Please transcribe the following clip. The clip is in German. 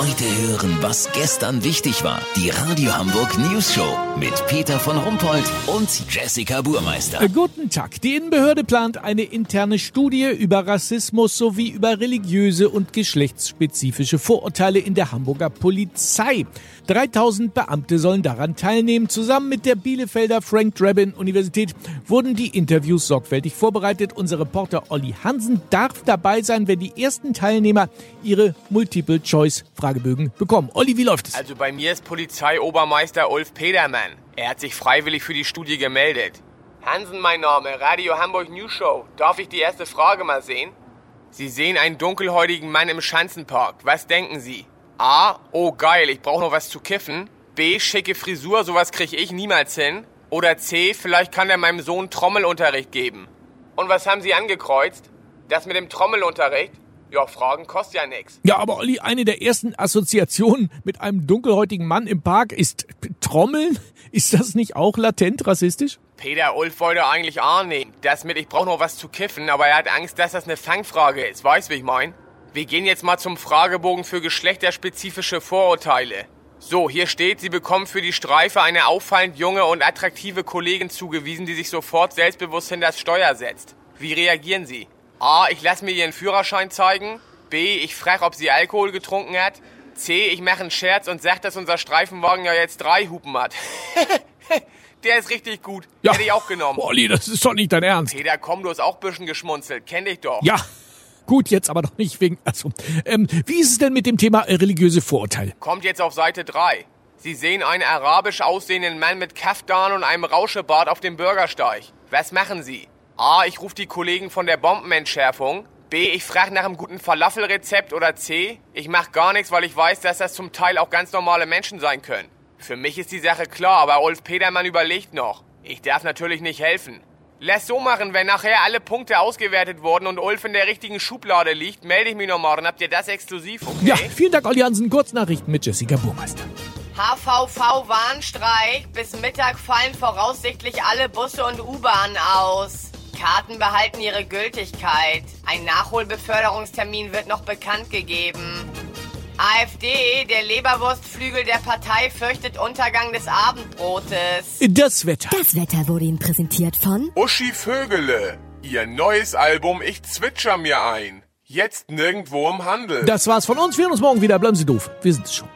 Heute hören, was gestern wichtig war. Die Radio Hamburg News Show mit Peter von Rumpold und Jessica Burmeister. Äh, Guten Tag. Die Innenbehörde plant eine interne Studie über Rassismus sowie über religiöse und geschlechtsspezifische Vorurteile in der Hamburger Polizei. 3000 Beamte sollen daran teilnehmen. Zusammen mit der Bielefelder Frank Drabin Universität wurden die Interviews sorgfältig vorbereitet. Unser Reporter Olli Hansen darf dabei sein, wenn die ersten Teilnehmer ihre Multiple-Choice-Fragebögen bekommen. Olli, wie läuft es? Also bei mir ist Polizeiobermeister Ulf Pedermann. Er hat sich freiwillig für die Studie gemeldet. Hansen mein Name, Radio Hamburg News Show. Darf ich die erste Frage mal sehen? Sie sehen einen dunkelhäutigen Mann im Schanzenpark. Was denken Sie? A. Oh geil, ich brauche noch was zu kiffen. B. Schicke Frisur, sowas krieg ich niemals hin. Oder C. Vielleicht kann er meinem Sohn Trommelunterricht geben. Und was haben Sie angekreuzt? Das mit dem Trommelunterricht? Ja, Fragen kostet ja nix. Ja, aber Olli, eine der ersten Assoziationen mit einem dunkelhäutigen Mann im Park ist Trommeln. Ist das nicht auch latent rassistisch? Peter Ulf wollte eigentlich annehmen. Das mit, ich brauche noch was zu kiffen, aber er hat Angst, dass das eine Fangfrage ist. Weißt, wie ich mein? Wir gehen jetzt mal zum Fragebogen für geschlechterspezifische Vorurteile. So, hier steht, Sie bekommen für die Streife eine auffallend junge und attraktive Kollegin zugewiesen, die sich sofort selbstbewusst hinter das Steuer setzt. Wie reagieren Sie? A. Ich lasse mir Ihren Führerschein zeigen. B. Ich frage, ob sie Alkohol getrunken hat. C. Ich mache einen Scherz und sag, dass unser Streifenwagen ja jetzt drei Hupen hat. Der ist richtig gut. Hätte ich auch genommen. Olli, das ist doch nicht dein Ernst. Peter, komm, du hast auch ein bisschen geschmunzelt. Kenn dich doch. Ja, gut, jetzt aber noch nicht wegen. Also, ähm, wie ist es denn mit dem Thema äh, religiöse Vorurteile? Kommt jetzt auf Seite 3. Sie sehen einen arabisch aussehenden Mann mit Kaftan und einem Rauschebart auf dem Bürgersteig. Was machen Sie? A. Ich rufe die Kollegen von der Bombenentschärfung. B. Ich frage nach einem guten Falafelrezept. Oder C. Ich mache gar nichts, weil ich weiß, dass das zum Teil auch ganz normale Menschen sein können. Für mich ist die Sache klar, aber Ulf Petermann überlegt noch. Ich darf natürlich nicht helfen. Lass so machen, wenn nachher alle Punkte ausgewertet wurden und Ulf in der richtigen Schublade liegt, melde ich mich nochmal und habt ihr das exklusiv, okay? Ja, vielen Dank, Olli Hansen. Kurznachrichten mit Jessica Burmeister. HVV Warnstreik. Bis Mittag fallen voraussichtlich alle Busse und U-Bahnen aus. Karten behalten ihre Gültigkeit. Ein Nachholbeförderungstermin wird noch bekannt gegeben. AfD, der Leberwurstflügel der Partei, fürchtet Untergang des Abendbrotes. Das Wetter. Das Wetter wurde Ihnen präsentiert von Uschi Vögele. Ihr neues Album Ich zwitscher mir ein. Jetzt nirgendwo im Handel. Das war's von uns. Wir hören uns morgen wieder. Bleiben Sie doof. Wir sind's schon.